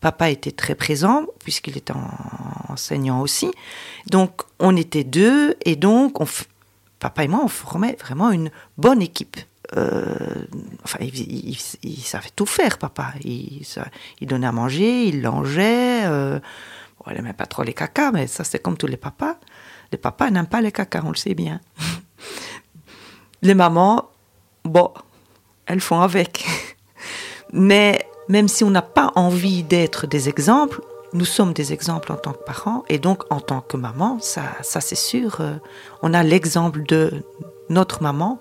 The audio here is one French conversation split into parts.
Papa était très présent, puisqu'il était enseignant aussi. Donc, on était deux, et donc, on papa et moi, on formait vraiment une bonne équipe. Euh, enfin, il, savait tout faire, papa. Il, il, donnait à manger, il langeait. Euh, bon, il n'aimait pas trop les cacas, mais ça, c'est comme tous les papas. Les papas n'aiment pas les cacas, on le sait bien. les mamans, bon, elles font avec. mais même si on n'a pas envie d'être des exemples, nous sommes des exemples en tant que parents et donc en tant que maman, ça, ça c'est sûr, euh, on a l'exemple de notre maman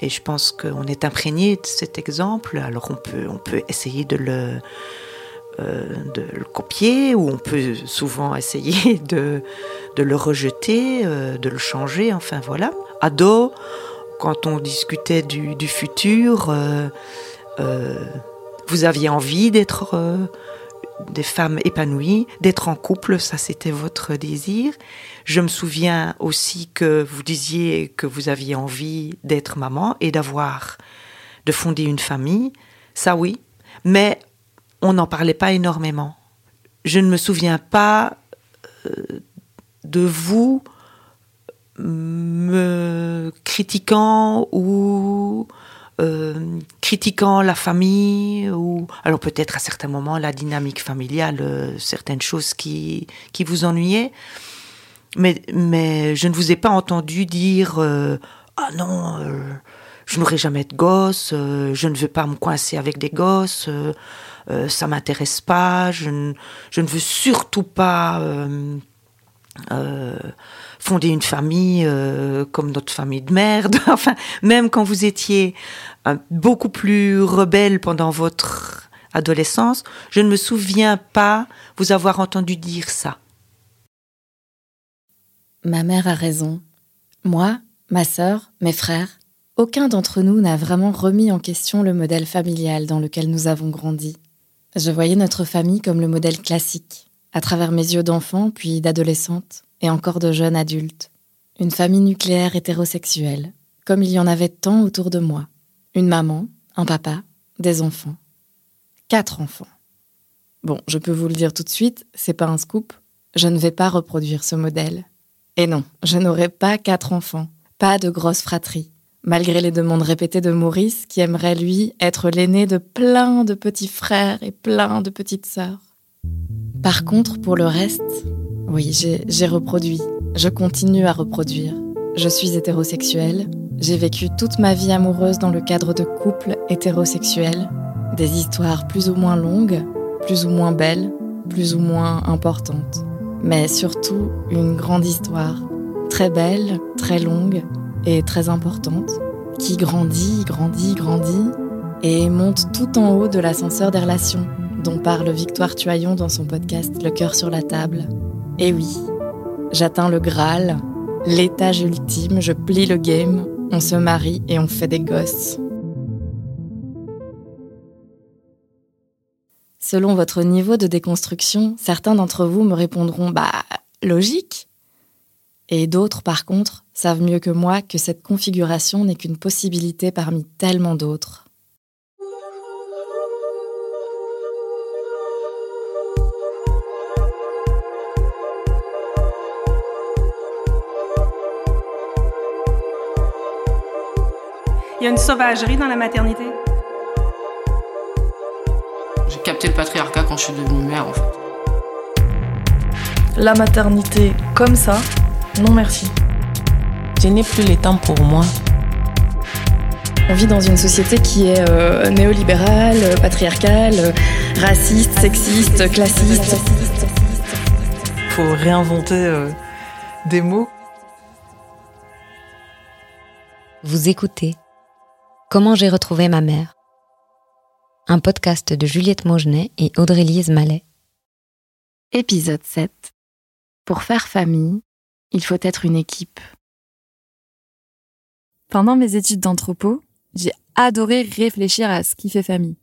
et je pense qu'on est imprégné de cet exemple. Alors on peut, on peut essayer de le, euh, copier ou on peut souvent essayer de, le rejeter, euh, de le changer, enfin voilà. Ado, quand on discutait du futur, vous aviez envie d'être des femmes épanouies, d'être en couple, ça c'était votre désir. Je me souviens aussi que vous disiez que vous aviez envie d'être maman et d'avoir, de fonder une famille, ça oui, mais on n'en parlait pas énormément. Je ne me souviens pas euh, de vous me critiquant ou euh, critiquant la famille ou alors peut-être à certains moments la dynamique familiale, euh, certaines choses qui qui vous ennuyaient. Mais mais je ne vous ai pas entendu dire euh, ah non je n'aurai jamais de gosse, je ne veux pas me coincer avec des gosses, ça m'intéresse pas, je ne, je ne veux surtout pas fonder une famille comme notre famille de merde. enfin, même quand vous étiez beaucoup plus rebelle pendant votre adolescence, je ne me souviens pas vous avoir entendu dire ça. Ma mère a raison. Moi, ma sœur, mes frères, aucun d'entre nous n'a vraiment remis en question le modèle familial dans lequel nous avons grandi. Je voyais notre famille comme le modèle classique, à travers mes yeux d'enfant, puis d'adolescente, et encore de jeune adulte. Une famille nucléaire hétérosexuelle, comme il y en avait tant autour de moi. Une maman, un papa, des enfants. Quatre enfants. Bon, je peux vous le dire tout de suite, c'est pas un scoop, je ne vais pas reproduire ce modèle. Et non, je n'aurai pas quatre enfants, pas de grosse fratrie, malgré les demandes répétées de Maurice qui aimerait, lui, être l'aîné de plein de petits frères et plein de petites sœurs. Par contre, pour le reste, oui, j'ai reproduit, je continue à reproduire. Je suis hétérosexuelle, j'ai vécu toute ma vie amoureuse dans le cadre de couples hétérosexuels, des histoires plus ou moins longues, plus ou moins belles, plus ou moins importantes, mais surtout une grande histoire, très belle, très longue et très importante, qui grandit, grandit, grandit et monte tout en haut de l'ascenseur des relations, dont parle Victoire Tuaillon dans son podcast Le cœur sur la table. Et oui, j'atteins le Graal, l'étage ultime, je plie le game on se marie et on fait des gosses. Selon votre niveau de déconstruction, certains d'entre vous me répondront Bah, logique. Et d'autres, par contre, savent mieux que moi que cette configuration n'est qu'une possibilité parmi tellement d'autres. Il y a une sauvagerie dans la maternité. J'ai capté le patriarcat quand je suis devenue mère, en fait. La maternité comme ça, non merci. Je n'ai plus le temps pour moi. On vit dans une société qui est euh, néolibérale, patriarcale, raciste, sexiste, classiste. Il faut réinventer euh, des mots. Vous écoutez Comment j'ai retrouvé ma mère? Un podcast de Juliette Maugenet et Audrey-Lise Mallet. Épisode 7. Pour faire famille, il faut être une équipe. Pendant mes études d'anthropo, j'ai adoré réfléchir à ce qui fait famille.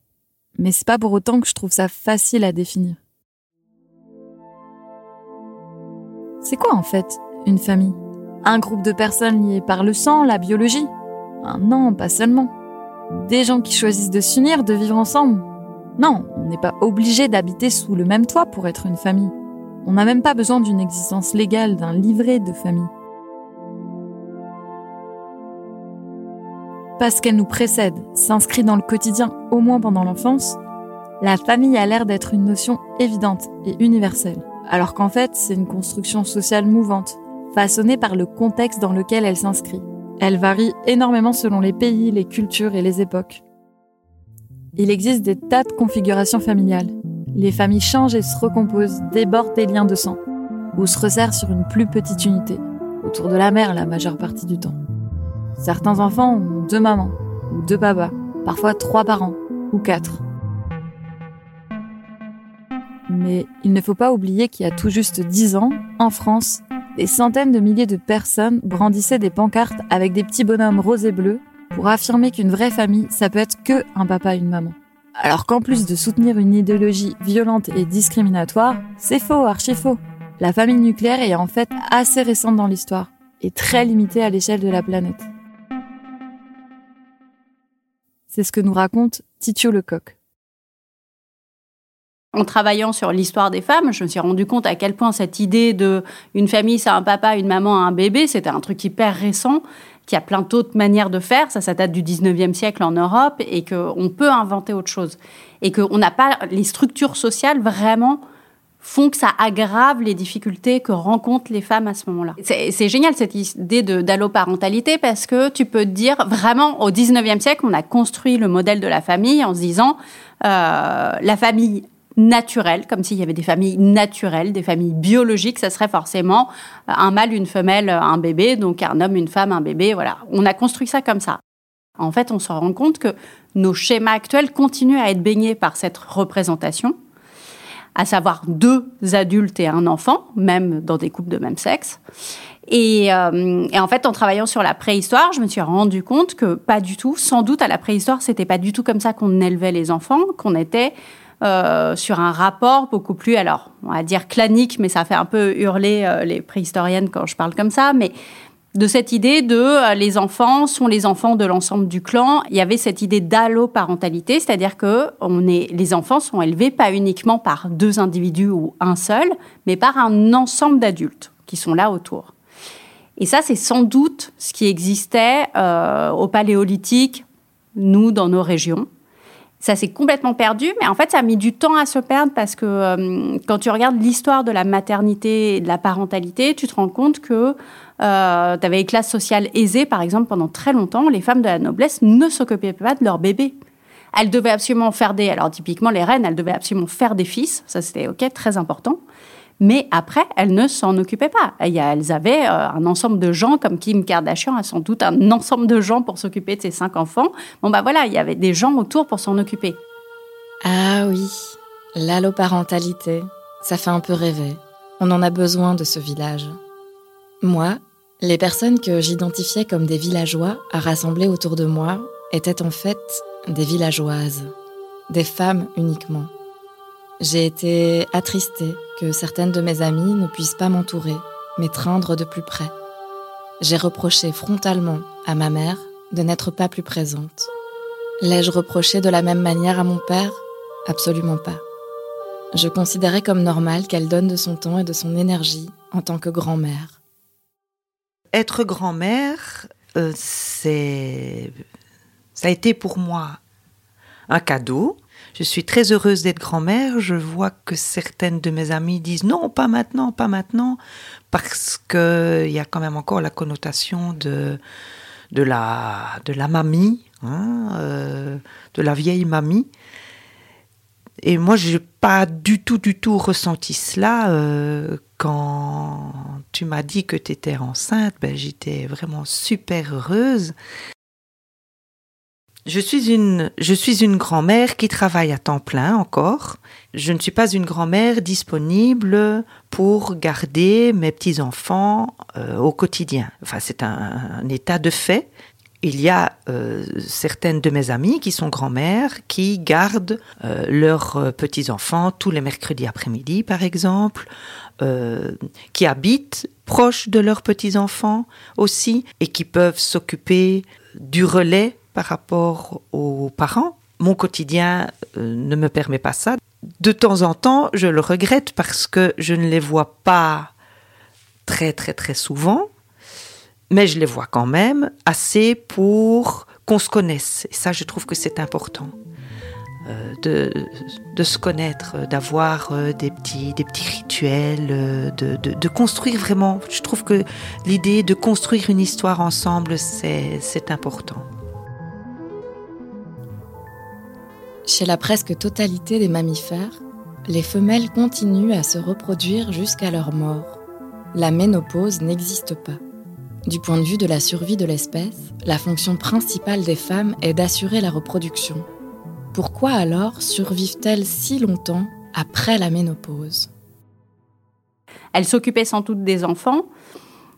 Mais c'est pas pour autant que je trouve ça facile à définir. C'est quoi en fait une famille? Un groupe de personnes liées par le sang, la biologie? Ah Non, pas seulement. Des gens qui choisissent de s'unir, de vivre ensemble. Non, on n'est pas obligé d'habiter sous le même toit pour être une famille. On n'a même pas besoin d'une existence légale, d'un livret de famille. Parce qu'elle nous précède, s'inscrit dans le quotidien, au moins pendant l'enfance, la famille a l'air d'être une notion évidente et universelle, alors qu'en fait c'est une construction sociale mouvante, façonnée par le contexte dans lequel elle s'inscrit. Elle varie énormément selon les pays, les cultures et les époques. Il existe des tas de configurations familiales. Les familles changent et se recomposent, débordent des liens de sang, ou se resserrent sur une plus petite unité, autour de la mère la majeure partie du temps. Certains enfants ont deux mamans, ou deux papas, parfois trois parents, ou quatre. Mais il ne faut pas oublier qu'il y a tout juste dix ans, en France, des centaines de milliers de personnes brandissaient des pancartes avec des petits bonhommes roses et bleus pour affirmer qu'une vraie famille, ça peut être que un papa et une maman. Alors qu'en plus de soutenir une idéologie violente et discriminatoire, c'est faux, archi faux. La famille nucléaire est en fait assez récente dans l'histoire et très limitée à l'échelle de la planète. C'est ce que nous raconte Titio Lecoq. En travaillant sur l'histoire des femmes, je me suis rendu compte à quel point cette idée de une famille, c'est un papa, une maman, un bébé, c'était un truc hyper récent, qu'il y a plein d'autres manières de faire. Ça, ça date du 19e siècle en Europe et qu'on peut inventer autre chose. Et qu'on n'a pas les structures sociales vraiment font que ça aggrave les difficultés que rencontrent les femmes à ce moment-là. C'est génial cette idée d'alloparentalité parce que tu peux te dire vraiment au 19e siècle, on a construit le modèle de la famille en se disant euh, la famille naturelle, comme s'il y avait des familles naturelles, des familles biologiques, ça serait forcément un mâle, une femelle, un bébé, donc un homme, une femme, un bébé, voilà. On a construit ça comme ça. En fait, on se rend compte que nos schémas actuels continuent à être baignés par cette représentation à savoir deux adultes et un enfant, même dans des couples de même sexe. Et, euh, et, en fait, en travaillant sur la préhistoire, je me suis rendu compte que pas du tout. Sans doute à la préhistoire, c'était pas du tout comme ça qu'on élevait les enfants, qu'on était euh, sur un rapport beaucoup plus, alors on va dire clanique, mais ça fait un peu hurler euh, les préhistoriennes quand je parle comme ça, mais de cette idée de euh, les enfants sont les enfants de l'ensemble du clan. Il y avait cette idée d'alloparentalité, c'est-à-dire que les enfants sont élevés pas uniquement par deux individus ou un seul, mais par un ensemble d'adultes qui sont là autour. Et ça, c'est sans doute ce qui existait au Paléolithique, nous, dans nos régions. Ça s'est complètement perdu, mais en fait, ça a mis du temps à se perdre parce que euh, quand tu regardes l'histoire de la maternité et de la parentalité, tu te rends compte que euh, tu avais les classes sociales aisées, par exemple, pendant très longtemps, les femmes de la noblesse ne s'occupaient pas de leurs bébés. Elles devaient absolument faire des... Alors typiquement, les reines, elles devaient absolument faire des fils, ça c'était ok, très important. Mais après, elles ne s'en occupaient pas. Elles avaient euh, un ensemble de gens, comme Kim Kardashian a sans doute un ensemble de gens pour s'occuper de ses cinq enfants. Bon, bah voilà, il y avait des gens autour pour s'en occuper. Ah oui, l'alloparentalité, ça fait un peu rêver. On en a besoin de ce village. Moi, les personnes que j'identifiais comme des villageois à rassembler autour de moi étaient en fait des villageoises, des femmes uniquement. J'ai été attristée que certaines de mes amies ne puissent pas m'entourer, m'étreindre de plus près. J'ai reproché frontalement à ma mère de n'être pas plus présente. L'ai-je reproché de la même manière à mon père? Absolument pas. Je considérais comme normal qu'elle donne de son temps et de son énergie en tant que grand-mère être grand-mère, euh, c'est, ça a été pour moi un cadeau. Je suis très heureuse d'être grand-mère. Je vois que certaines de mes amies disent non, pas maintenant, pas maintenant, parce qu'il y a quand même encore la connotation de, de, la, de la mamie, hein, euh, de la vieille mamie. Et moi, je n'ai pas du tout, du tout ressenti cela. Euh, quand tu m'as dit que tu étais enceinte, ben, j'étais vraiment super heureuse. Je suis une, je suis une grand-mère qui travaille à temps plein encore. Je ne suis pas une grand-mère disponible pour garder mes petits-enfants euh, au quotidien. Enfin, c'est un, état de fait il y a euh, certaines de mes amies qui sont grand-mères qui gardent euh, leurs euh, petits-enfants tous les mercredis après-midi, par exemple, qui habitent proches de leurs petits-enfants aussi et qui peuvent s'occuper du relais par rapport aux parents mon quotidien euh, ne me permet pas ça. De temps en temps, je le regrette parce que je ne les vois pas très très très souvent, mais je les vois quand même assez pour qu'on se connaisse. Et ça, je trouve que c'est important. Euh, de, se connaître, d'avoir euh, des petits, des petits rituels, de, construire vraiment. Je trouve que l'idée de construire une histoire ensemble, c'est important. Chez la presque totalité des mammifères, les femelles continuent à se reproduire jusqu'à leur mort. La ménopause n'existe pas. Du point de vue de la survie de l'espèce, la fonction principale des femmes est d'assurer la reproduction. Pourquoi alors survivent-elles si longtemps après la ménopause? Elles s'occupaient sans doute des enfants,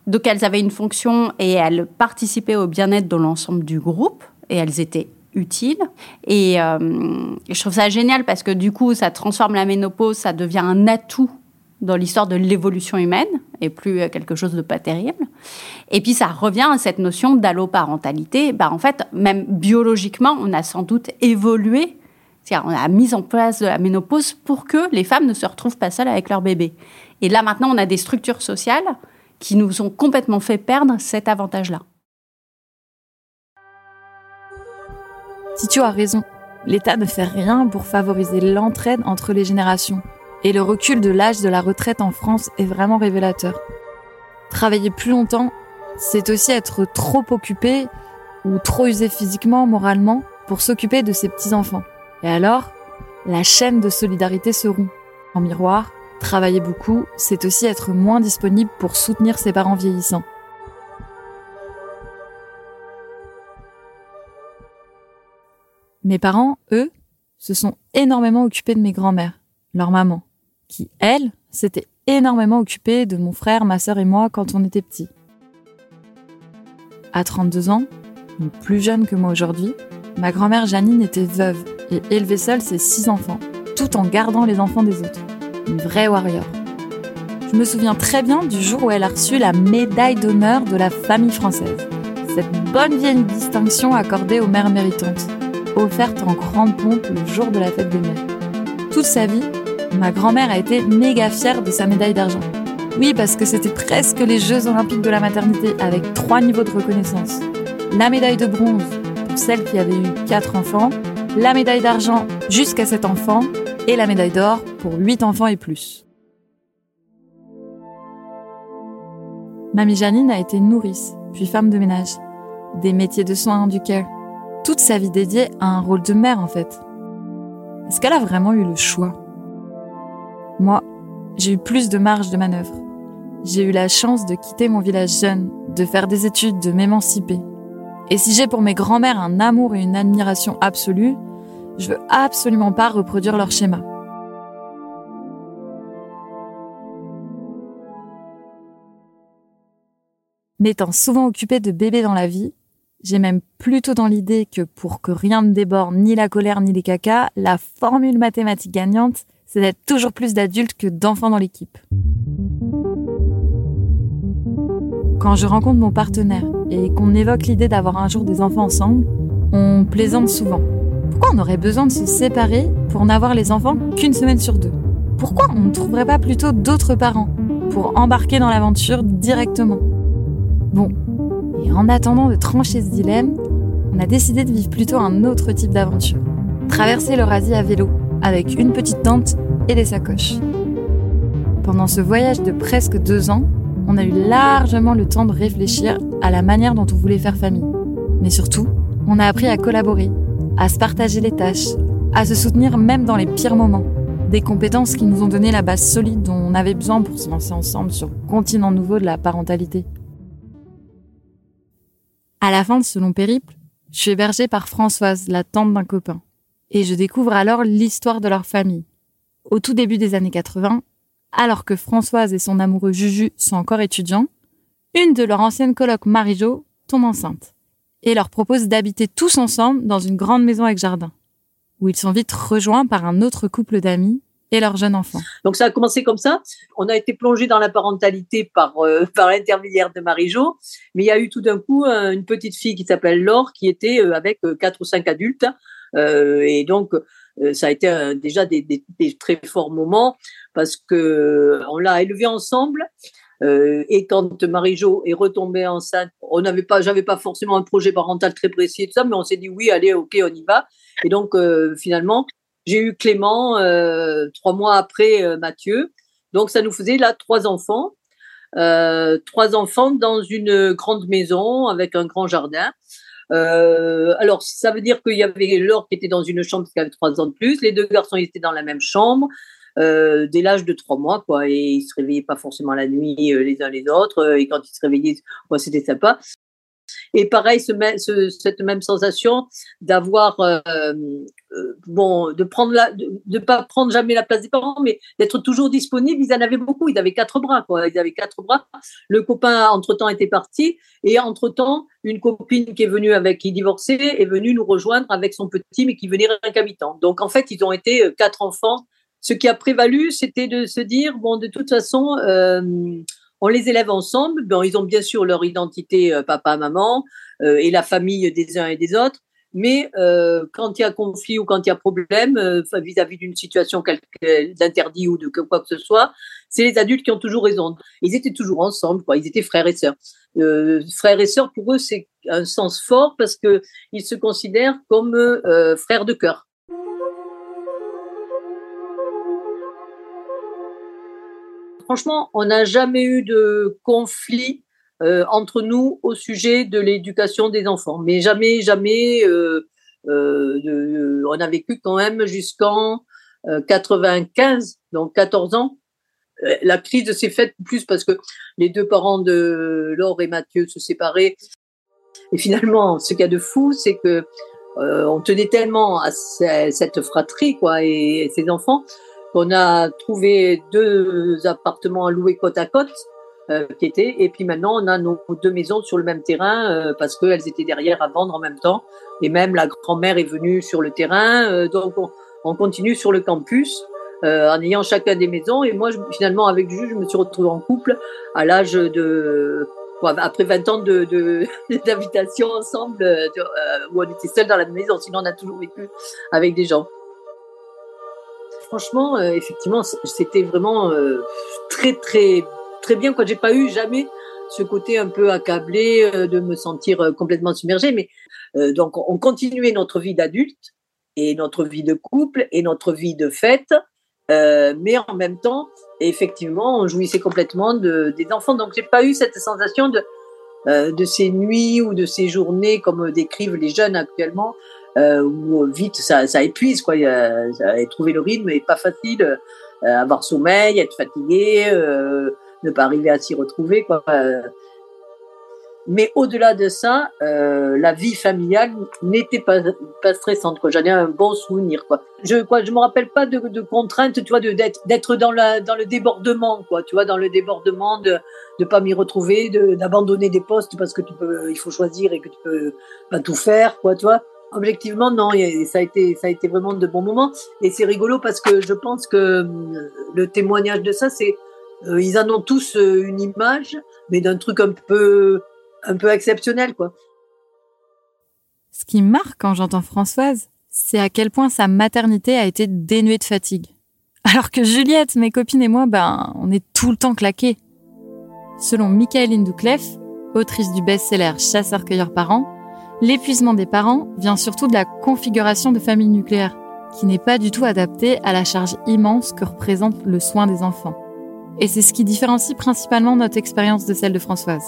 donc elles avaient une fonction et elles participaient au bien-être de l'ensemble du groupe et elles étaient utiles. Et euh, je trouve ça génial parce que du coup, ça transforme la ménopause, ça devient un atout dans l'histoire de l'évolution humaine et plus euh, quelque chose de pas terrible. Et puis ça revient à cette notion d'alloparentalité. Bah, en fait, même biologiquement, on a sans doute évolué. On a mis en place de la ménopause pour que les femmes ne se retrouvent pas seules avec leur bébé. Et là maintenant, on a des structures sociales qui nous ont complètement fait perdre cet avantage-là. Si tu as raison, l'État ne fait rien pour favoriser l'entraide entre les générations. Et le recul de l'âge de la retraite en France est vraiment révélateur. Travailler plus longtemps, c'est aussi être trop occupé ou trop usé physiquement, moralement, pour s'occuper de ses petits-enfants. Et alors, la chaîne de solidarité se rompt. En miroir, travailler beaucoup, c'est aussi être moins disponible pour soutenir ses parents vieillissants. Mes parents, eux, se sont énormément occupés de mes grands-mères, leur maman qui, elle, s'était énormément occupée de mon frère, ma sœur et moi quand on était petits. À 32 ans, plus jeune que moi aujourd'hui, ma grand-mère Janine était veuve et élevait seule ses six enfants, tout en gardant les enfants des autres. Une vraie warrior. Je me souviens très bien du jour où elle a reçu la médaille d'honneur de la famille française. Cette bonne vieille distinction accordée aux mères méritantes, offerte en grande pompe le jour de la fête des mères. Toute sa vie, Ma grand-mère a été méga fière de sa médaille d'argent. Oui, parce que c'était presque les Jeux olympiques de la maternité avec trois niveaux de reconnaissance. La médaille de bronze pour celle qui avait eu quatre enfants, la médaille d'argent jusqu'à sept enfants et la médaille d'or pour huit enfants et plus. Mamie Janine a été nourrice, puis femme de ménage. Des métiers de soins du care. Toute sa vie dédiée à un rôle de mère en fait. Est-ce qu'elle a vraiment eu le choix? Moi, j'ai eu plus de marge de manœuvre. J'ai eu la chance de quitter mon village jeune, de faire des études, de m'émanciper. Et si j'ai pour mes grands-mères un amour et une admiration absolue, je veux absolument pas reproduire leur schéma. N'étant souvent occupée de bébés dans la vie, j'ai même plutôt dans l'idée que pour que rien ne déborde ni la colère ni les cacas, la formule mathématique gagnante, c'est d'être toujours plus d'adultes que d'enfants dans l'équipe. Quand je rencontre mon partenaire et qu'on évoque l'idée d'avoir un jour des enfants ensemble, on plaisante souvent. Pourquoi on aurait besoin de se séparer pour n'avoir les enfants qu'une semaine sur deux? Pourquoi on ne trouverait pas plutôt d'autres parents pour embarquer dans l'aventure directement? Bon, et en attendant de trancher ce dilemme, on a décidé de vivre plutôt un autre type d'aventure. Traverser l'Eurasie à vélo avec une petite tente et des sacoches. Pendant ce voyage de presque deux ans, on a eu largement le temps de réfléchir à la manière dont on voulait faire famille. Mais surtout, on a appris à collaborer, à se partager les tâches, à se soutenir même dans les pires moments. Des compétences qui nous ont donné la base solide dont on avait besoin pour se lancer ensemble sur le continent nouveau de la parentalité. À la fin de ce long périple, je suis hébergée par Françoise, la tante d'un copain et je découvre alors l'histoire de leur famille. Au tout début des années 80, alors que Françoise et son amoureux Juju sont encore étudiants, une de leurs anciennes colocs, Marie-Jo, tombe enceinte et leur propose d'habiter tous ensemble dans une grande maison avec jardin, où ils sont vite rejoints par un autre couple d'amis et leur jeune enfant. Donc ça a commencé comme ça. On a été plongé dans la parentalité par euh, par l'intermédiaire de Marie-Jo, mais il y a eu tout d'un coup euh, une petite fille qui s'appelle Laure qui était euh, avec quatre ou cinq adultes et donc, ça a été déjà des, des, très forts moments parce que on l'a élevé ensemble. et quand Marie-Jo est retombée enceinte, on n'avait pas, j'avais pas forcément un projet parental très précis et tout ça, mais on s'est dit oui, allez, ok, on y va. Et donc finalement, j'ai eu Clément trois mois après Mathieu. Donc ça nous faisait là trois enfants. Euh, trois enfants dans une grande maison avec un grand jardin. Euh, alors, ça veut dire qu'il y avait Laure qui était dans une chambre qui avait trois ans de plus. Les deux garçons ils étaient dans la même chambre euh, dès l'âge de trois mois, quoi. Et ils se réveillaient pas forcément la nuit les uns les autres. Et quand ils se réveillaient, c'était sympa. Et pareil, ce, cette même sensation d'avoir, euh, euh, bon, de prendre la, de, pas prendre jamais la place des parents, mais d'être toujours disponible. Ils en avaient beaucoup. Ils avaient quatre bras, quoi. Ils avaient quatre bras. Le copain, entre temps, était parti. Et entre temps, une copine qui est venue avec, qui divorçait, est venue nous rejoindre avec son petit, mais qui venait rien qu'habitant. Donc, en fait, ils ont été euh, quatre enfants. Ce qui a prévalu, c'était de se dire, bon, de toute façon, on les élève ensemble. Bon, ils ont bien sûr leur identité euh, papa, maman euh, et la famille des uns et des autres. Mais euh, quand il y a conflit ou quand il y a problème vis-à-vis d'une situation d'interdit ou de quoi que ce soit, c'est les adultes qui ont toujours raison. Ils étaient toujours ensemble, quoi. Ils étaient frères et sœurs. frères et sœurs, pour eux, c'est un sens fort parce que ils se considèrent comme frères de cœur. Franchement, on n'a jamais eu de conflit euh, entre nous au sujet de l'éducation des enfants. Mais jamais, jamais, euh, euh, on a vécu quand même jusqu'en 95, donc 14 ans. La crise s'est faite plus parce que les deux parents de Laure et Mathieu se séparaient. Et finalement, ce qu'il y a de fou, c'est que on tenait tellement à cette fratrie, quoi, et, et ses enfants, on a trouvé deux appartements à louer côte à côte, euh, qui étaient, et puis maintenant on a nos deux maisons sur le même terrain euh, parce qu'elles étaient derrière à vendre en même temps. Et même la grand-mère est venue sur le terrain, euh, donc on, continue sur le campus. en ayant chacun des maisons. Et moi, finalement, avec Jules, je me suis retrouvée en couple à l'âge de, après 20 ans de, d'habitation ensemble, où on était seuls dans la maison. Sinon, on a toujours vécu avec des gens franchement, euh, effectivement, c'était vraiment euh, très, très, très bien. Quoi, j'ai pas eu jamais ce côté un peu accablé euh, de me sentir complètement submergée. Mais donc, on continuait notre vie d'adulte et notre vie de couple et notre vie de fête, mais en même temps, effectivement, on jouissait complètement de, des enfants. Donc, j'ai pas eu cette sensation de de ces nuits ou de ces journées, comme décrivent les jeunes actuellement, euh, où vite ça, épuise quoi. Trouver le rythme n'est pas facile. Euh, avoir sommeil, être fatigué, euh, ne pas arriver à s'y retrouver quoi. Mais au-delà de ça, euh, la vie familiale n'était pas, stressante. J'en ai un bon souvenir. Quoi. Je quoi, je me rappelle pas de, de contraintes, tu d'être dans dans le débordement, quoi. Tu vois, dans le débordement de de pas m'y retrouver, d'abandonner des postes parce que tu peux, il faut choisir et que tu peux pas tout faire, quoi. Tu. Objectivement, non, ça a été, ça a été vraiment de bons moments. Et c'est rigolo parce que je pense que euh, le témoignage de ça, c'est, euh, ils en ont tous euh, une image, mais d'un truc un peu, un peu exceptionnel, quoi. Ce qui marque quand j'entends Françoise, c'est à quel point sa maternité a été dénuée de fatigue. Alors que Juliette, mes copines et moi, ben, on est tout le temps claqués. Selon Michaeline Douclef, autrice du best-seller Chasseur-cueilleur parents, L'épuisement des parents vient surtout de la configuration de famille nucléaire, qui n'est pas du tout adaptée à la charge immense que représente le soin des enfants. Et c'est ce qui différencie principalement notre expérience de celle de Françoise.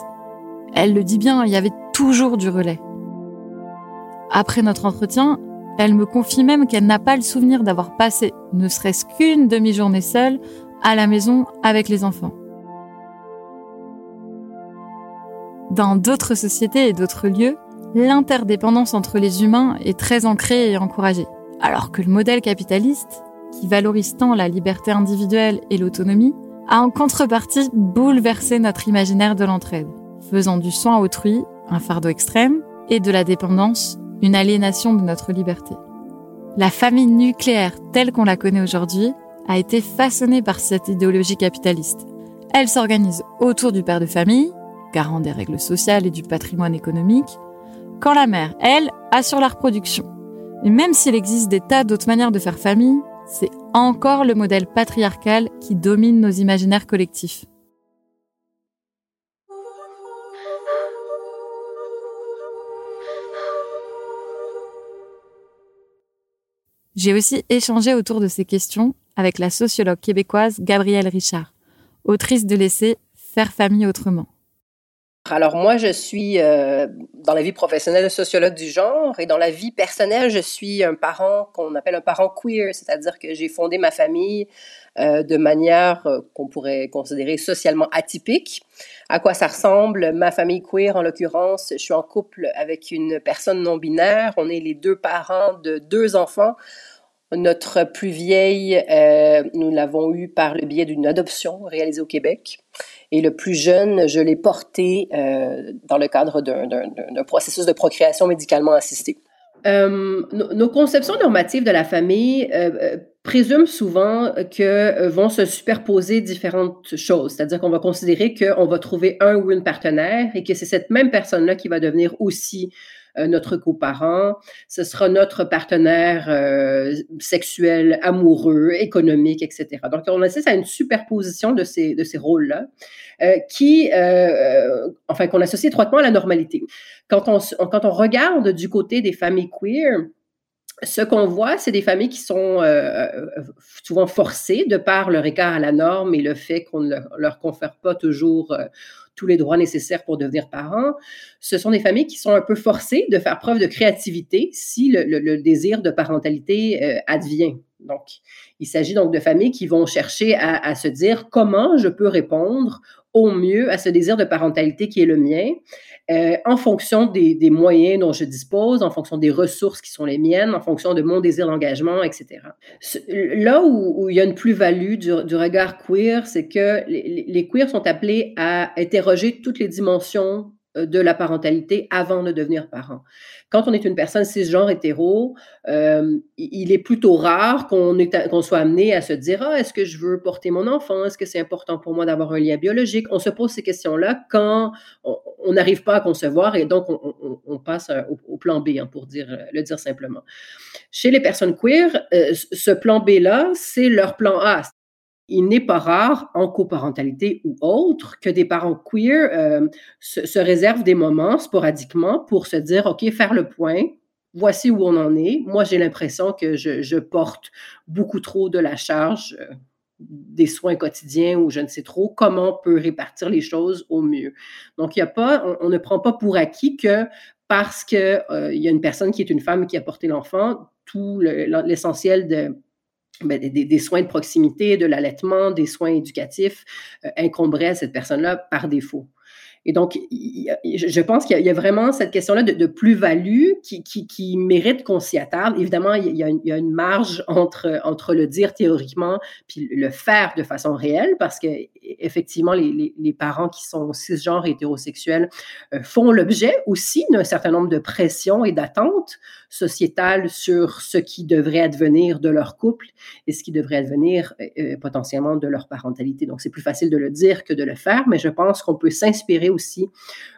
Elle le dit bien, il y avait toujours du relais. Après notre entretien, elle me confie même qu'elle n'a pas le souvenir d'avoir passé ne serait-ce qu'une demi-journée seule à la maison avec les enfants. Dans d'autres sociétés et d'autres lieux, l'interdépendance entre les humains est très ancrée et encouragée. Alors que le modèle capitaliste, qui valorise tant la liberté individuelle et l'autonomie, a en contrepartie bouleversé notre imaginaire de l'entraide, faisant du soin autrui un fardeau extrême et de la dépendance une aliénation de notre liberté. La famille nucléaire telle qu'on la connaît aujourd'hui a été façonnée par cette idéologie capitaliste. Elle s'organise autour du père de famille, garant des règles sociales et du patrimoine économique, quand la mère, elle, assure la reproduction. Et même s'il existe des tas d'autres manières de faire famille, c'est encore le modèle patriarcal qui domine nos imaginaires collectifs. J'ai aussi échangé autour de ces questions avec la sociologue québécoise Gabrielle Richard, autrice de l'essai Faire famille autrement. Alors moi, je suis euh, dans la vie professionnelle sociologue du genre et dans la vie personnelle, je suis un parent qu'on appelle un parent queer, c'est-à-dire que j'ai fondé ma famille euh, de manière euh, qu'on pourrait considérer socialement atypique. À quoi ça ressemble? Ma famille queer, en l'occurrence, je suis en couple avec une personne non binaire. On est les deux parents de deux enfants. Notre plus vieille, nous l'avons eu par le biais d'une adoption réalisée au Québec. Et le plus jeune, je l'ai porté euh, dans le cadre d'un processus de procréation médicalement assisté. Euh, nos, conceptions normatives de la famille euh, présument souvent que vont se superposer différentes choses, c'est-à-dire qu'on va considérer qu'on va trouver un ou une partenaire et que c'est cette même personne-là qui va devenir aussi notre coparent, ce sera notre partenaire euh, sexuel, amoureux, économique, etc. Donc, on assiste à une superposition de ces, de ces rôles-là euh, qui, enfin, qu'on associe étroitement à la normalité. Quand on, quand on regarde du côté des familles queer, ce qu'on voit, c'est des familles qui sont souvent forcées de par leur écart à la norme et le fait qu'on ne leur confère pas toujours tous les droits nécessaires pour devenir parent. Ce sont des familles qui sont un peu forcées de faire preuve de créativité si le, désir de parentalité euh, advient. Donc, il s'agit donc de familles qui vont chercher à, se dire comment je peux répondre au mieux à ce désir de parentalité qui est le mien, euh, en fonction des, moyens dont je dispose, en fonction des ressources qui sont les miennes, en fonction de mon désir d'engagement, etc. Là où, il y a une plus-value du, regard queer, c'est que les, les queers sont appelés à interroger toutes les dimensions de la parentalité avant de devenir parent. Quand on est une personne cisgenre hétéro, euh, il est plutôt rare qu'on soit amené à se dire ah est-ce que je veux porter mon enfant? Est-ce que c'est important pour moi d'avoir un lien biologique? On se pose ces questions-là quand on n'arrive pas à concevoir et donc on, passe au, plan B hein, pour dire le dire simplement. Chez les personnes queer, euh, ce plan B là c'est leur plan A, il n'est pas rare, en coparentalité ou autre, que des parents queer euh, se, réservent des moments sporadiquement pour se dire, OK, faire le point, voici où on en est. Moi, j'ai l'impression que je, porte beaucoup trop de la charge euh, des soins quotidiens ou je ne sais trop, comment on peut répartir les choses au mieux. Donc, il a pas, on, ne prend pas pour acquis que parce qu'il euh, y a une personne qui est une femme qui a porté l'enfant, tout l'essentiel de ben, des, soins de proximité, de l'allaitement, des soins éducatifs euh, incomberaient à cette personne-là par défaut. Et donc, je pense qu'il y, a vraiment cette question-là de, plus-value qui, mérite qu'on s'y attarde. Évidemment, il y, a une, marge entre, entre le dire théoriquement puis le faire de façon réelle, parce que effectivement, les, parents qui sont cisgenres et hétérosexuels euh, font l'objet aussi d'un certain nombre de pressions et d'attentes sociétales sur ce qui devrait advenir de leur couple et ce qui devrait advenir euh, euh, potentiellement de leur parentalité. Donc, c'est plus facile de le dire que de le faire, mais je pense qu'on peut s'inspirer aussi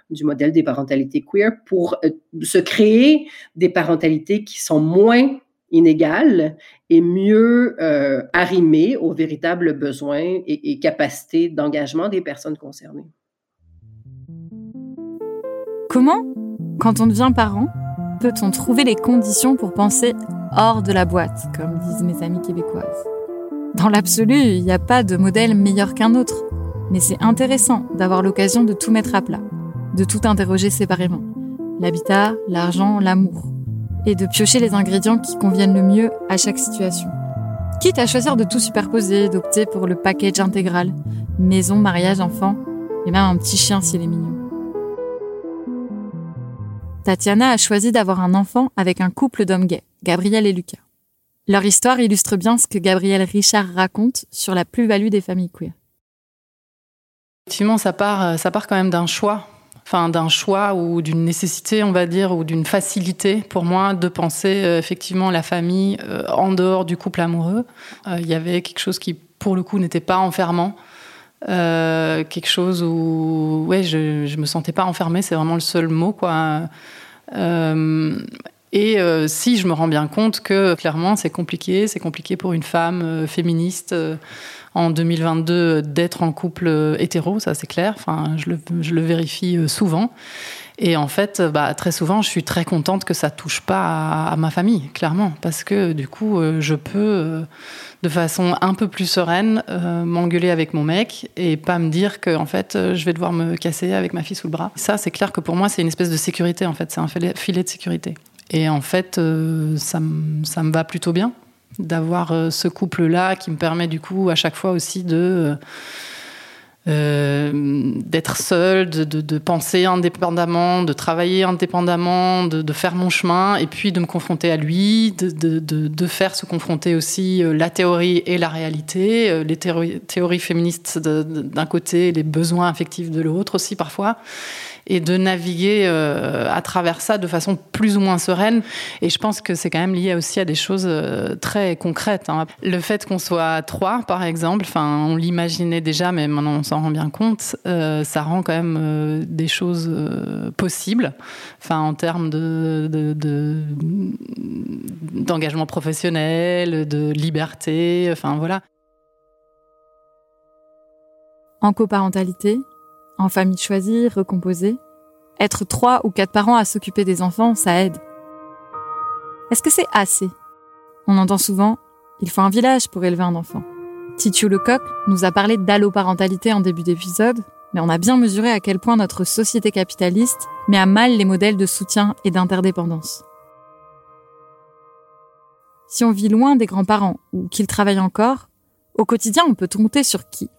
du modèle des parentalités queer pour euh, se créer des parentalités qui sont moins inégales et mieux euh, arrimées aux véritables besoins et, et capacités d'engagement des personnes concernées. Comment, quand on devient parent, peut-on trouver les conditions pour penser hors de la boîte, comme disent mes amies québécoises? Dans l'absolu, il n'y a pas de modèle meilleur qu'un autre mais c'est intéressant d'avoir l'occasion de tout mettre à plat, de tout interroger séparément. L'habitat, l'argent, l'amour. Et de piocher les ingrédients qui conviennent le mieux à chaque situation. Quitte à choisir de tout superposer, d'opter pour le package intégral. Maison, mariage, enfant, et même un petit chien s'il est mignon. Tatiana a choisi d'avoir un enfant avec un couple d'hommes gays, Gabriel et Lucas. Leur histoire illustre bien ce que Gabriel Richard raconte sur la plus-value des familles queer. Effectivement, ça part, euh, ça part quand même d'un choix, enfin d'un choix ou d'une nécessité, on va dire, ou d'une facilité pour moi de penser euh, effectivement la famille euh, en dehors du couple amoureux. Il y avait quelque chose qui, pour le coup, n'était pas enfermant. quelque chose où ouais je, je me sentais pas enfermée c'est vraiment le seul mot quoi Et si je me rends bien compte que clairement c'est compliqué, c'est compliqué pour une femme féministe en 2022 d'être en couple hétéro, ça c'est clair. Enfin, je le, vérifie souvent. Et en fait, bah, très souvent, je suis très contente que ça touche pas à, ma famille, clairement, parce que du coup, je peux, de façon un peu plus sereine, m'engueuler avec mon mec et pas me dire que en fait, je vais devoir me casser avec ma fille sous le bras. Ça, c'est clair que pour moi, c'est une espèce de sécurité. En fait, c'est un filet de sécurité. Et en fait, euh, ça, me va plutôt bien d'avoir euh, ce couple-là qui me permet du coup à chaque fois aussi de euh, d'être seule, de, de, de, penser indépendamment, de travailler indépendamment, de, de, faire mon chemin, et puis de me confronter à lui, de, faire se confronter aussi la théorie et la réalité, les théories, théories féministes d'un côté, les besoins affectifs de l'autre aussi parfois et de naviguer euh, à travers ça de façon plus ou moins sereine. Et je pense que c'est quand même lié aussi à des choses euh, très concrètes. Hein. Le fait qu'on soit trois, par exemple, enfin, on l'imaginait déjà, mais maintenant on s'en rend bien compte, euh, ça rend quand même des choses possibles, enfin, en termes de, d'engagement professionnel, de liberté, enfin voilà. En coparentalité, en famille choisie, recomposée, être trois ou quatre parents à s'occuper des enfants, ça aide. Est-ce que c'est assez? On entend souvent il faut un village pour élever un enfant. Titiou Lecoq nous a parlé d'alloparentalité en début d'épisode, mais on a bien mesuré à quel point notre société capitaliste met à mal les modèles de soutien et d'interdépendance. Si on vit loin des grands-parents ou qu'ils travaillent encore, au quotidien on peut compter sur qui?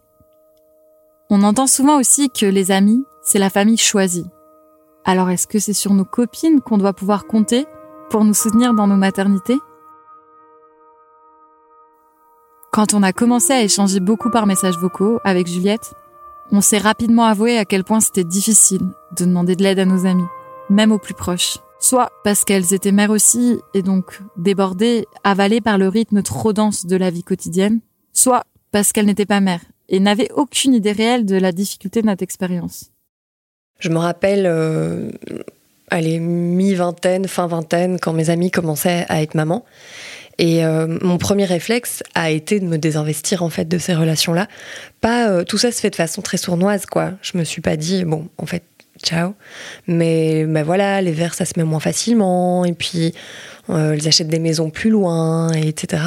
On entend souvent aussi que les amis, c'est la famille choisie. Alors est-ce que c'est sur nos copines qu'on doit pouvoir compter pour nous soutenir dans nos maternités? Quand on a commencé à échanger beaucoup par messages vocaux avec Juliette, on s'est rapidement avoué à quel point c'était difficile de demander de l'aide à nos amis, même aux plus proches. Soit parce qu'elles étaient mères aussi et donc débordées, avalées par le rythme trop dense de la vie quotidienne, soit parce qu'elles n'étaient pas mères et n'avait aucune idée réelle de la difficulté de notre expérience. Je me rappelle, euh, allez, mi-vingtaine, fin vingtaine, quand mes amis commençaient à être maman. Et euh, mon premier réflexe a été de me désinvestir en fait de ces relations-là. Pas euh, tout ça se fait de façon très sournoise quoi. Je me suis pas dit bon en fait ciao, mais ben voilà les verres ça se met moins facilement et puis ils achètent des maisons plus loin et etc.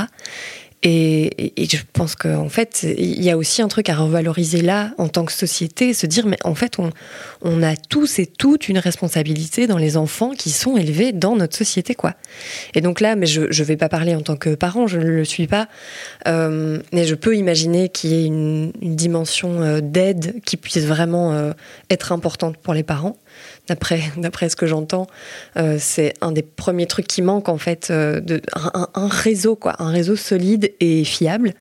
Et, je pense qu'en fait, il y a aussi un truc à revaloriser là en tant que société, se dire, mais en fait, on, a tous et toutes une responsabilité dans les enfants qui sont élevés dans notre société, quoi. Et donc là, mais je ne vais pas parler en tant que parent, je ne le suis pas, euh, mais je peux imaginer qu'il y ait une, une dimension euh, d'aide qui puisse vraiment euh, être importante pour les parents d'après d'après ce que j'entends, euh, c'est un des premiers trucs qui manque en fait, euh, un, réseau quoi, un réseau solide et fiable.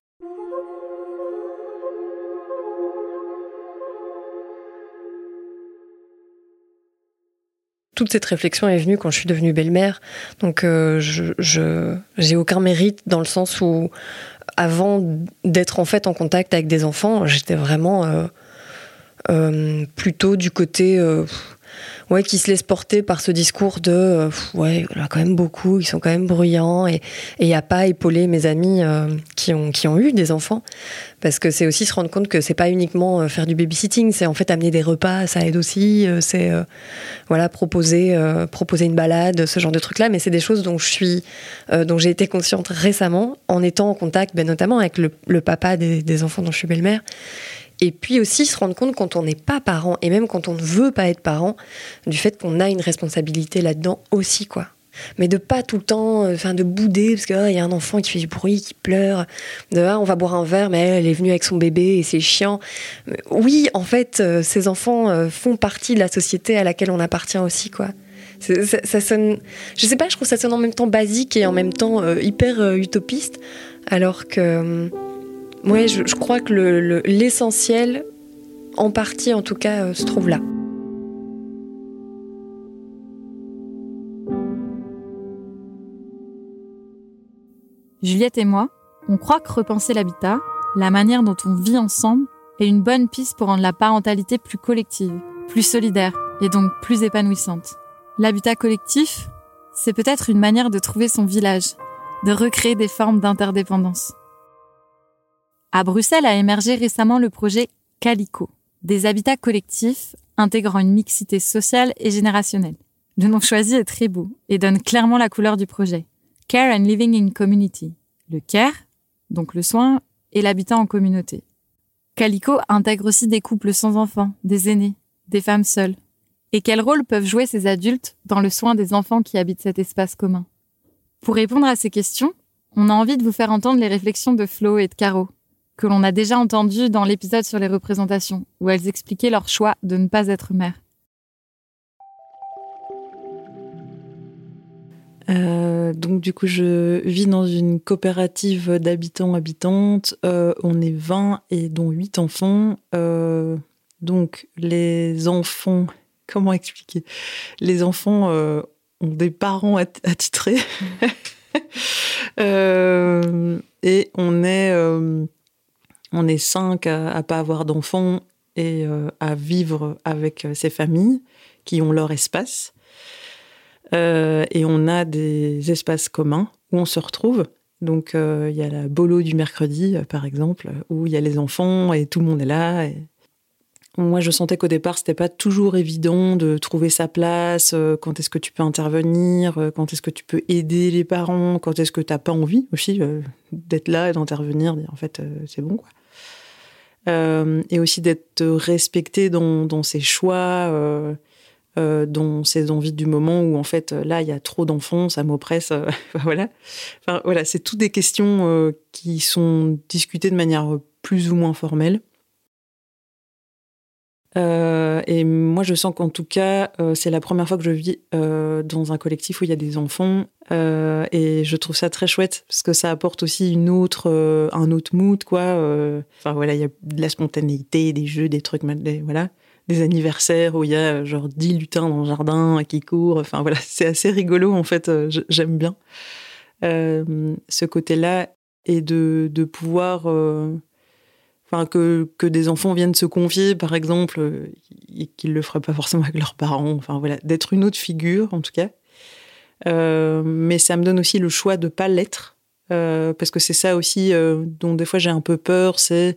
Toute cette réflexion est venue quand je suis devenue belle-mère, donc euh, je j'ai aucun mérite dans le sens où avant d'être en fait en contact avec des enfants, j'étais vraiment plutôt du côté ouais, qui se laisse porter par ce discours de euh, ouais, il y en a quand même beaucoup, ils sont quand même bruyants et il n'y a pas épaulé mes amis euh, qui, ont, qui ont eu des enfants. Parce que c'est aussi se rendre compte que c'est pas uniquement euh, faire du babysitting, c'est en fait amener des repas, ça aide aussi, c'est voilà, proposer, proposer une balade, ce genre de trucs-là, mais c'est des choses dont je suis, j'ai été consciente récemment en étant en contact, ben, notamment avec le, papa des enfants dont je suis belle-mère. Et puis aussi se rendre compte quand on n'est pas parent, et même quand on ne veut pas être parent, du fait qu'on a une responsabilité là-dedans aussi, quoi. Mais de pas tout le temps, euh, enfin de bouder, parce qu'il ah, y a un enfant qui fait du bruit, qui pleure, de ah, on va boire un verre, mais elle, est venue avec son bébé et c'est chiant. Oui, en fait, euh, ces enfants euh, font partie de la société à laquelle on appartient aussi, quoi. Ça, ça, sonne, je sais pas, je trouve ça sonne en même temps basique et en même temps hyper utopiste, alors que oui, je, crois que l'essentiel, en partie en tout cas, euh, se trouve là. Juliette et moi, on croit que repenser l'habitat, la manière dont on vit ensemble, est une bonne piste pour rendre la parentalité plus collective, plus solidaire et donc plus épanouissante. L'habitat collectif, c'est peut-être une manière de trouver son village, de recréer des formes d'interdépendance. À Bruxelles a émergé récemment le projet Calico, des habitats collectifs intégrant une mixité sociale et générationnelle. Le nom choisi est très beau et donne clairement la couleur du projet. Care and Living in Community. Le care, donc le soin, et l'habitat en communauté. Calico intègre aussi des couples sans enfants, des aînés, des femmes seules. Et quel rôle peuvent jouer ces adultes dans le soin des enfants qui habitent cet espace commun? Pour répondre à ces questions, on a envie de vous faire entendre les réflexions de Flo et de Caro, que l'on a déjà entendues dans l'épisode sur les représentations, où elles expliquaient leur choix de ne pas être mères. Euh, donc du coup, je vis dans une coopérative d'habitants habitantes. Euh, on est 20 et dont 8 enfants. Euh, donc les enfants, comment expliquer? Les enfants ont des parents attitrés. et on est, on est 5 à, à pas avoir d'enfants et à vivre avec ces familles qui ont leur espace. Euh, et on a des espaces communs où on se retrouve. Donc euh, il y a la bolo du mercredi, euh, par exemple, où il y a les enfants et tout le monde est là. Moi, je sentais qu'au départ, c'était pas toujours évident de trouver sa place. quand est-ce que tu peux intervenir Quand est-ce que tu peux aider les parents Quand est-ce que tu n'as pas envie aussi d'être là et d'intervenir En fait, c'est bon, quoi. Et aussi d'être respecté dans, ses choix euh, dans ces envies du moment où en fait là il y a trop d'enfants, ça m'oppresse, euh, voilà. Enfin voilà, c'est toutes des questions euh, qui sont discutées de manière plus ou moins formelle. Et moi, je sens qu'en tout cas, c'est la première fois que je vis dans un collectif où il y a des enfants, et je trouve ça très chouette parce que ça apporte aussi une autre, un autre mood, quoi. Enfin voilà, il y a de la spontanéité, des jeux, des trucs, voilà des anniversaires où il y a genre 10 lutins dans le jardin qui courent. Enfin voilà, c'est assez rigolo en fait, euh, j'aime bien euh, ce côté-là et de, de pouvoir. Euh, enfin, que, que des enfants viennent se confier, par exemple, et qu'ils le feraient pas forcément avec leurs parents. Enfin voilà, d'être une autre figure en tout cas. mais ça me donne aussi le choix de pas l'être, parce que c'est ça aussi dont des fois j'ai un peu peur, c'est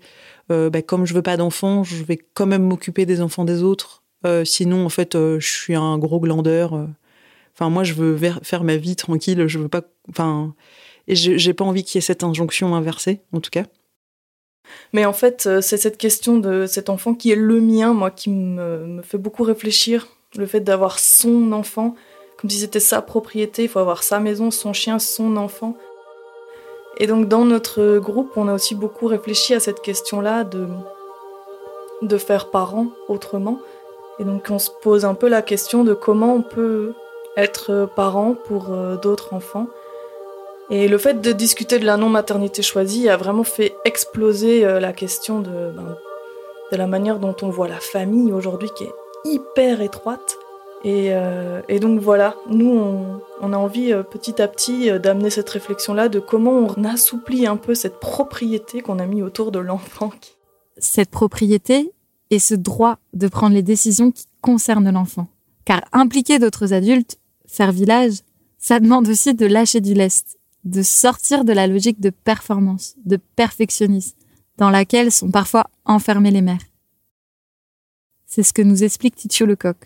euh, bah, comme je veux pas d'enfants, je vais quand même m'occuper des enfants des autres. Euh, sinon, en fait, euh, je suis un gros glandeur. Enfin, moi, je veux faire ma vie tranquille. Je veux pas. Enfin, et j'ai pas envie qu'il y ait cette injonction inversée, en tout cas. Mais en fait, c'est cette question de cet enfant qui est le mien, moi, qui me, me fait beaucoup réfléchir. Le fait d'avoir son enfant, comme si c'était sa propriété. Il faut avoir sa maison, son chien, son enfant. Et donc dans notre groupe, on a aussi beaucoup réfléchi à cette question-là de, de faire parent autrement. Et donc on se pose un peu la question de comment on peut être parent pour euh, d'autres enfants. Et le fait de discuter de la non-maternité choisie a vraiment fait exploser euh, la question de, ben, de la manière dont on voit la famille aujourd'hui qui est hyper étroite. Euh, et, donc voilà, nous, on, a envie euh, petit à petit euh, d'amener cette réflexion-là de comment on assouplit un peu cette propriété qu'on a mis autour de l'enfant. Cette propriété et ce droit de prendre les décisions qui concernent l'enfant. Car impliquer d'autres adultes, faire village, ça demande aussi de lâcher du lest, de sortir de la logique de performance, de perfectionnisme, dans laquelle sont parfois enfermées les mères. C'est ce que nous explique Titio Lecoq.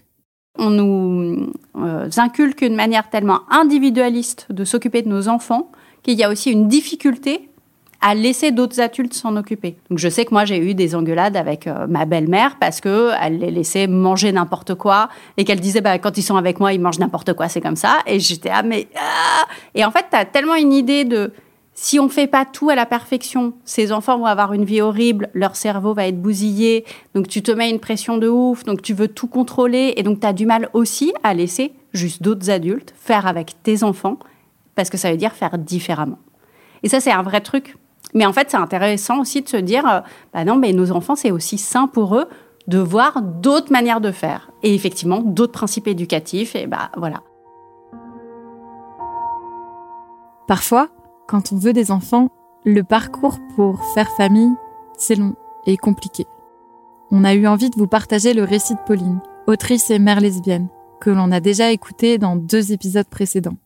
On nous euh, inculque une manière tellement individualiste de s'occuper de nos enfants qu'il y a aussi une difficulté à laisser d'autres adultes s'en occuper. Donc je sais que moi j'ai eu des engueulades avec euh, ma belle-mère parce que elle les laissait manger n'importe quoi et qu'elle disait bah quand ils sont avec moi ils mangent n'importe quoi c'est comme ça et j'étais ah mais ah et en fait tu as tellement une idée de si on fait pas tout à la perfection, ces enfants vont avoir une vie horrible, leur cerveau va être bousillé, donc tu te mets une pression de ouf, donc tu veux tout contrôler, et donc tu as du mal aussi à laisser juste d'autres adultes faire avec tes enfants, parce que ça veut dire faire différemment. Et ça, c'est un vrai truc. Mais en fait, c'est intéressant aussi de se dire, euh, bah non, mais nos enfants, c'est aussi sain pour eux de voir d'autres manières de faire. Et effectivement, d'autres principes éducatifs, et bah voilà. Parfois, quand on veut des enfants, le parcours pour faire famille, c'est long et compliqué. On a eu envie de vous partager le récit de Pauline, autrice et mère lesbienne, que l'on a déjà écouté dans deux épisodes précédents.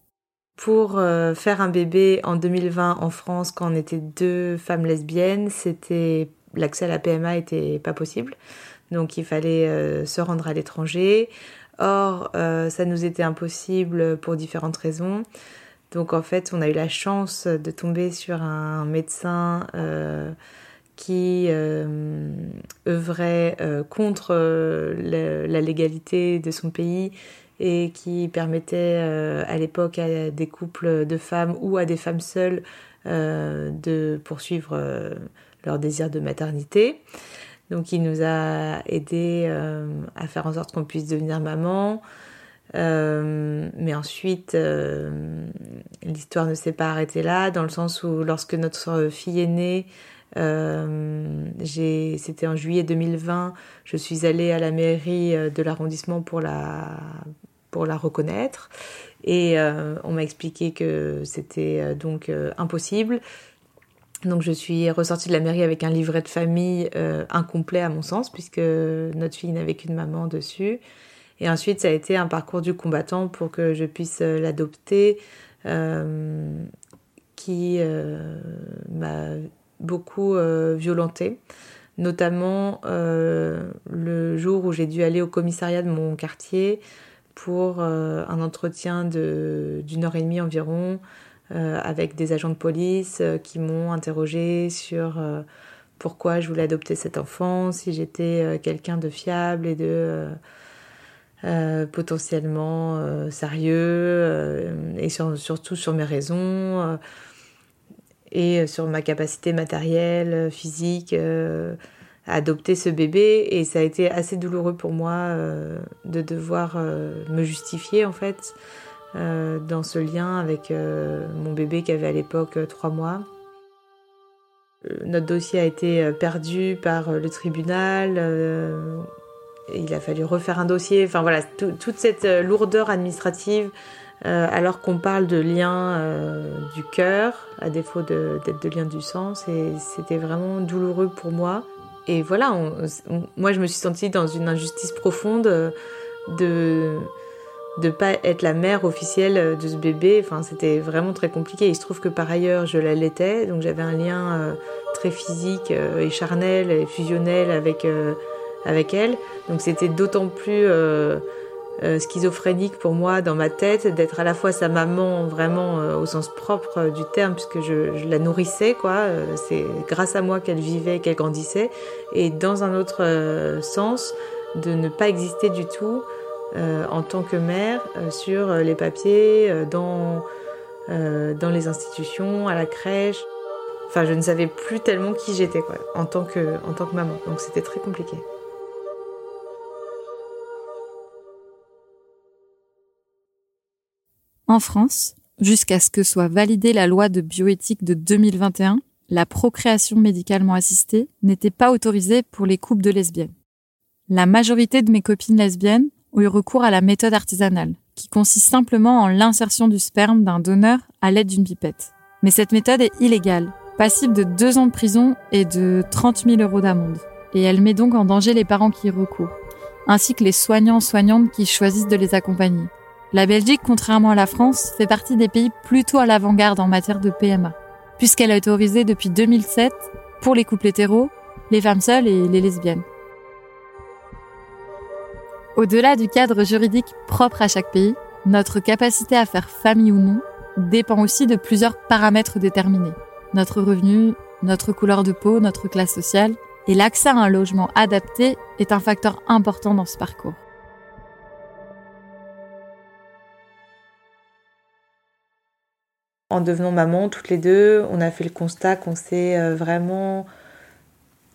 Pour euh, faire un bébé en 2020 en France, quand on était deux femmes lesbiennes, c'était l'accès à la PMA était pas possible. Donc il fallait euh, se rendre à l'étranger. Or, euh, ça nous était impossible pour différentes raisons. Donc en fait, on a eu la chance de tomber sur un médecin qui œuvrait contre la légalité de son pays et qui permettait euh, à l'époque à des couples de femmes ou à des femmes seules euh, de poursuivre euh, leur désir de maternité. Donc il nous a aidé à faire en sorte qu'on puisse devenir maman. mais ensuite, l'histoire ne s'est pas arrêtée là, dans le sens où lorsque notre fille est née, c'était en juillet 2020, je suis allée à la mairie de l'arrondissement pour la pour la reconnaître. Et euh, on m'a expliqué que c'était euh, donc euh, impossible. Donc je suis ressortie de la mairie avec un livret de famille incomplet à mon sens, puisque notre fille n'avait qu'une maman dessus. Et ensuite, ça a été un parcours du combattant pour que je puisse l'adopter, qui m'a beaucoup violenté notamment le jour où j'ai dû aller au commissariat de mon quartier pour euh, un entretien d'une heure et demie environ euh, avec des agents de police euh, qui m'ont interrogé sur pourquoi je voulais adopter cet enfant, si j'étais quelqu'un de fiable et de potentiellement sérieux, et surtout sur mes raisons, et sur ma capacité matérielle, physique adopter ce bébé et ça a été assez douloureux pour moi euh, de devoir euh, me justifier en fait euh, dans ce lien avec mon bébé qui avait à l'époque trois mois. Notre dossier a été perdu par le tribunal. il a fallu refaire un dossier. Enfin voilà, toute cette lourdeur administrative alors qu'on parle de lien du cœur, à défaut d'être de lien du. Et c'était vraiment douloureux pour moi et voilà, moi je me suis sentie dans une injustice profonde euh, de de pas être la mère officielle de ce bébé. Enfin, c'était vraiment très compliqué. Il se trouve que par ailleurs, je l'allaitais, donc j'avais un lien euh, très physique euh, et charnel et fusionnel avec avec elle. Donc c'était d'autant plus euh, schizophrénique pour moi dans ma tête, d'être à la fois sa maman vraiment euh, au sens propre euh, du terme, puisque je, la nourrissais, quoi. c'est grâce à moi qu'elle vivait, qu'elle grandissait, et dans un autre sens, de ne pas exister du tout en tant que mère sur les papiers, dans, dans les institutions, à la crèche. Enfin, je ne savais plus tellement qui j'étais, quoi, en tant que, en tant que maman. Donc c'était très compliqué. En France, jusqu'à ce que soit validée la loi de bioéthique de 2021, la procréation médicalement assistée n'était pas autorisée pour les couples de lesbiennes. La majorité de mes copines lesbiennes ont eu recours à la méthode artisanale, qui consiste simplement en l'insertion du sperme d'un donneur à l'aide d'une pipette. Mais cette méthode est illégale, passible de deux ans de prison et de 30 000 euros d'amende. Et elle met donc en danger les parents qui y recourent, ainsi que les soignants-soignantes qui choisissent de les accompagner. La Belgique, contrairement à la France, fait partie des pays plutôt à l'avant-garde en matière de PMA, puisqu'elle a autorisé depuis 2007 pour les couples hétéros, les femmes seules et les lesbiennes. Au-delà du cadre juridique propre à chaque pays, notre capacité à faire famille ou non dépend aussi de plusieurs paramètres déterminés. Notre revenu, notre couleur de peau, notre classe sociale et l'accès à un logement adapté est un facteur important dans ce parcours. En devenant maman, toutes les deux, on a fait le constat qu'on s'est euh, vraiment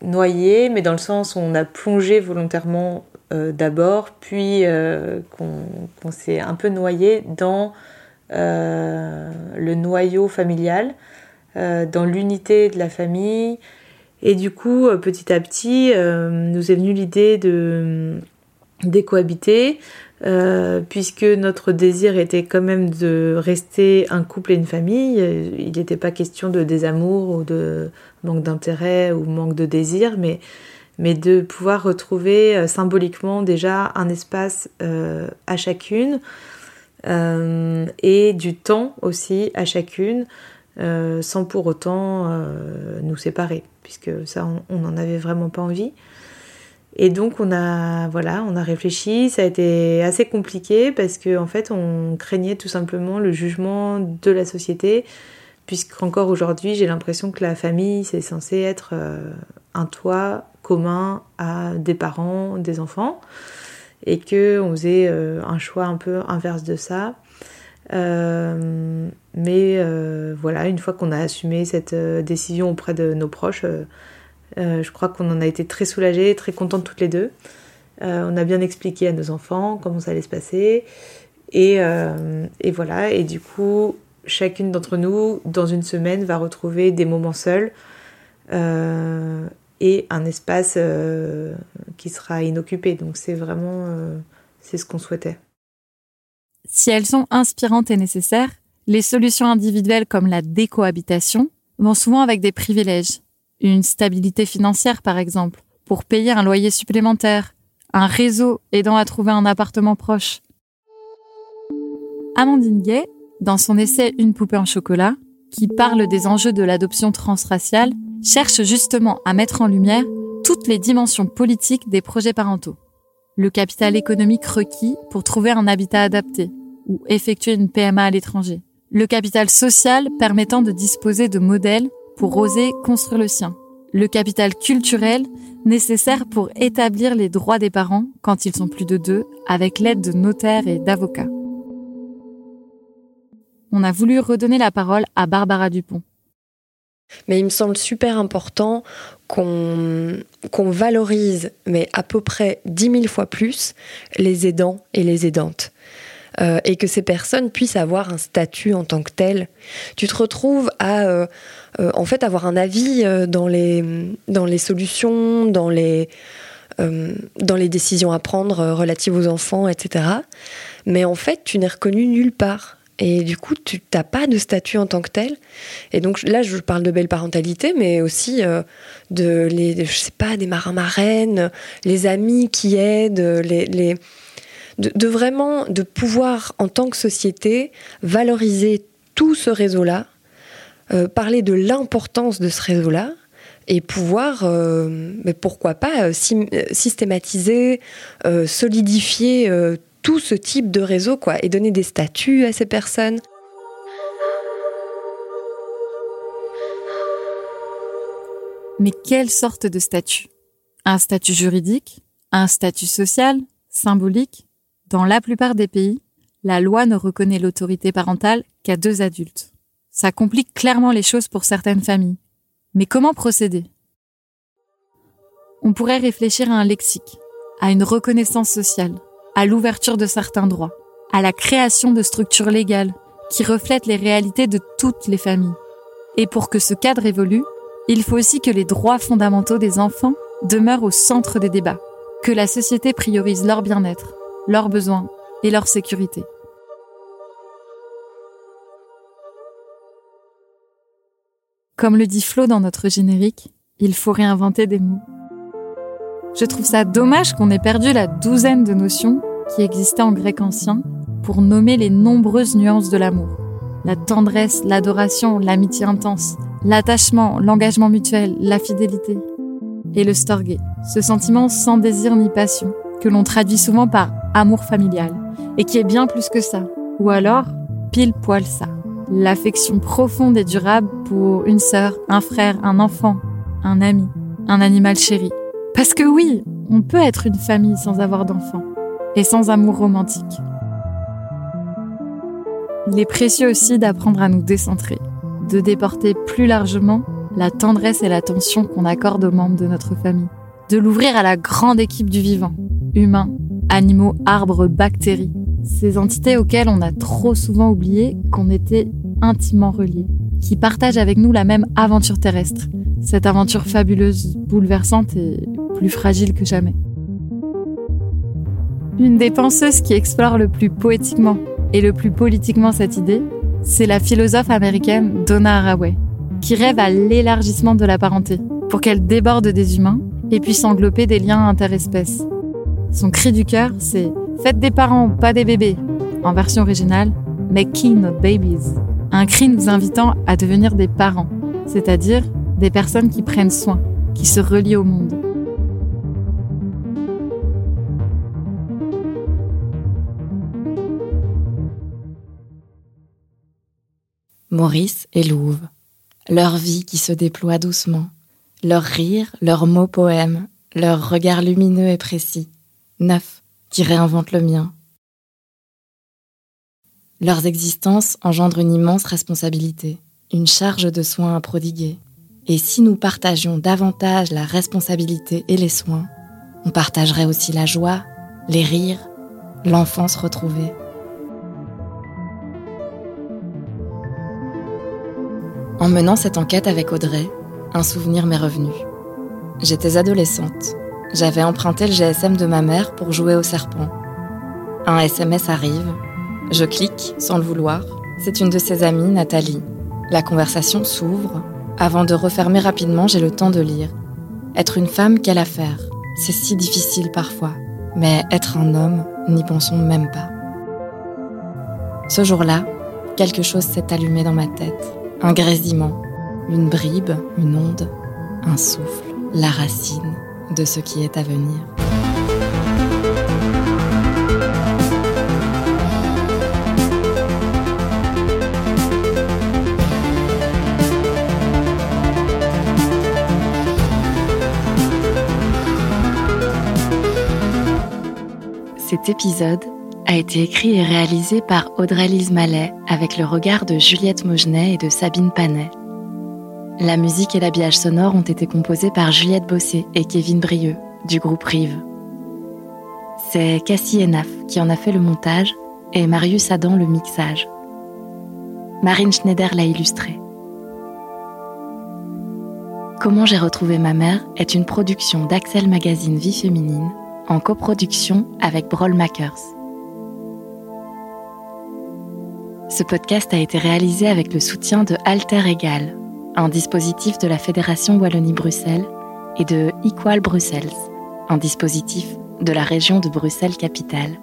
noyé, mais dans le sens où on a plongé volontairement euh, d'abord, puis euh, qu'on s'est un peu noyé dans le noyau familial, dans l'unité de la famille. Et du coup, petit à petit, nous est venue l'idée de, de cohabiter, euh, puisque notre désir était quand même de rester un couple et une famille. Il n'était pas question de désamour ou de manque d'intérêt ou manque de désir, mais, mais de pouvoir retrouver euh, symboliquement déjà un espace euh, à chacune euh, et du temps aussi à chacune, euh, sans pour autant euh, nous séparer, puisque ça, on n'en avait vraiment pas envie. Et donc on a voilà, on a réfléchi, ça a été assez compliqué parce que en fait on craignait tout simplement le jugement de la société, puisqu'encore aujourd'hui j'ai l'impression que la famille c'est censé être un toit commun à des parents, des enfants, et que on faisait euh, un choix un peu inverse de ça. Euh, mais euh, voilà, une fois qu'on a assumé cette décision auprès de nos proches, je crois qu'on en a été très soulagés, très contentes toutes les deux. on a bien expliqué à nos enfants comment ça allait se passer. Et, et voilà, et du coup, chacune d'entre nous, dans une semaine, va retrouver des moments seuls et un espace euh, qui sera inoccupé. Donc c'est vraiment euh, c'est ce qu'on souhaitait. Si elles sont inspirantes et nécessaires, les solutions individuelles comme la décohabitation vont souvent avec des privilèges. Une stabilité financière par exemple, pour payer un loyer supplémentaire, un réseau aidant à trouver un appartement proche. Amandine Gay, dans son essai Une poupée en chocolat, qui parle des enjeux de l'adoption transraciale, cherche justement à mettre en lumière toutes les dimensions politiques des projets parentaux. Le capital économique requis pour trouver un habitat adapté ou effectuer une PMA à l'étranger. Le capital social permettant de disposer de modèles pour oser construire le sien. Le capital culturel nécessaire pour établir les droits des parents quand ils sont plus de deux avec l'aide de notaires et d'avocats. On a voulu redonner la parole à Barbara Dupont, mais il me semble super important qu'on valorise, mais à peu près 10 000 fois plus, les aidants et les aidantes. Euh, et que ces personnes puissent avoir un statut en tant que tel. Tu te retrouves à euh, euh, en fait avoir un avis dans, les, dans les solutions, dans les, dans les décisions à prendre relatives aux enfants, etc. Mais en fait, tu n'es reconnu nulle part. Et du coup, tu n'as pas de statut en tant que tel. Et donc là, je parle de belle parentalité, mais aussi euh, de, les, je sais pas, des marins-marraines, les amis qui aident, les, de, vraiment de pouvoir, en tant que société, valoriser tout ce réseau-là, euh, parler de l'importance de ce réseau-là, et pouvoir, euh, mais pourquoi pas, systématiser, solidifier tout ce type de réseau, quoi, et donner des statuts à ces personnes. Mais quelle sorte de statut? Un statut juridique? Un statut social? Symbolique? Dans la plupart des pays, la loi ne reconnaît l'autorité parentale qu'à deux adultes. Ça complique clairement les choses pour certaines familles. Mais comment procéder? On pourrait réfléchir à un lexique, à une reconnaissance sociale, à l'ouverture de certains droits, à la création de structures légales qui reflètent les réalités de toutes les familles. Et pour que ce cadre évolue, il faut aussi que les droits fondamentaux des enfants demeurent au centre des débats, que la société priorise leur bien-être, leurs besoins et leur sécurité. Comme le dit Flo dans notre générique, il faut réinventer des mots. Je trouve ça dommage qu'on ait perdu la douzaine de notions qui existaient en grec ancien pour nommer les nombreuses nuances de l'amour. La tendresse, l'adoration, l'amitié intense, l'attachement, l'engagement mutuel, la fidélité. Et le storge, ce sentiment sans désir ni passion, que l'on traduit souvent par amour familial, et qui est bien plus que ça. Ou alors, pile poil ça. L'affection profonde et durable pour une sœur, un frère, un enfant, un ami, un animal chéri. Parce que oui, on peut être une famille sans avoir d'enfants et sans amour romantique. Il est précieux aussi d'apprendre à nous décentrer, de déporter plus largement la tendresse et l'attention qu'on accorde aux membres de notre famille, de l'ouvrir à la grande équipe du vivant, humains, animaux, arbres, bactéries, ces entités auxquelles on a trop souvent oublié qu'on était intimement reliés, qui partagent avec nous la même aventure terrestre, cette aventure fabuleuse, bouleversante et plus fragile que jamais. Une des penseuses qui explore le plus poétiquement et le plus politiquement cette idée, c'est la philosophe américaine Donna Haraway, qui rêve à l'élargissement de la parenté pour qu'elle déborde des humains et puisse englober des liens interespèces. Son cri du cœur, c'est Faites des parents, pas des bébés. en version originale Making Not Babies, un cri nous invitant à devenir des parents, c'est-à-dire des personnes qui prennent soin, qui se relient au monde. Maurice et Louve, leur vie qui se déploie doucement, leur rire, leurs mots poèmes, leur regard lumineux et précis, neuf, qui réinvente le mien. Leurs existences engendrent une immense responsabilité, une charge de soins à prodiguer. Et si nous partagions davantage la responsabilité et les soins, on partagerait aussi la joie, les rires, l'enfance retrouvée. En menant cette enquête avec Audrey, un souvenir m'est revenu. J'étais adolescente. J'avais emprunté le GSM de ma mère pour jouer au serpent. Un SMS arrive. Je clique sans le vouloir. C'est une de ses amies, Nathalie. La conversation s'ouvre. Avant de refermer rapidement, j'ai le temps de lire. Être une femme, quelle affaire? C'est si difficile parfois. Mais être un homme, n'y pensons même pas. Ce jour-là, quelque chose s'est allumé dans ma tête. Un grésillement, une bribe, une onde, un souffle, la racine de ce qui est à venir. Cet épisode a été écrit et réalisé par Audrey-Lise Mallet avec le regard de Juliette Mogenet et de Sabine Panet. La musique et l'habillage sonore ont été composés par Juliette Bossé et Kevin Brieux du groupe Rive. C'est Cassie Enaf qui en a fait le montage et Marius Adam le mixage. Marine Schneider l'a illustré. Comment j'ai retrouvé ma mère est une production d'Axel Magazine Vie Féminine en coproduction avec Broll Makers. Ce podcast a été réalisé avec le soutien de Alter Egal, un dispositif de la Fédération Wallonie-Bruxelles, et de Equal Brussels, un dispositif de la région de Bruxelles-Capitale.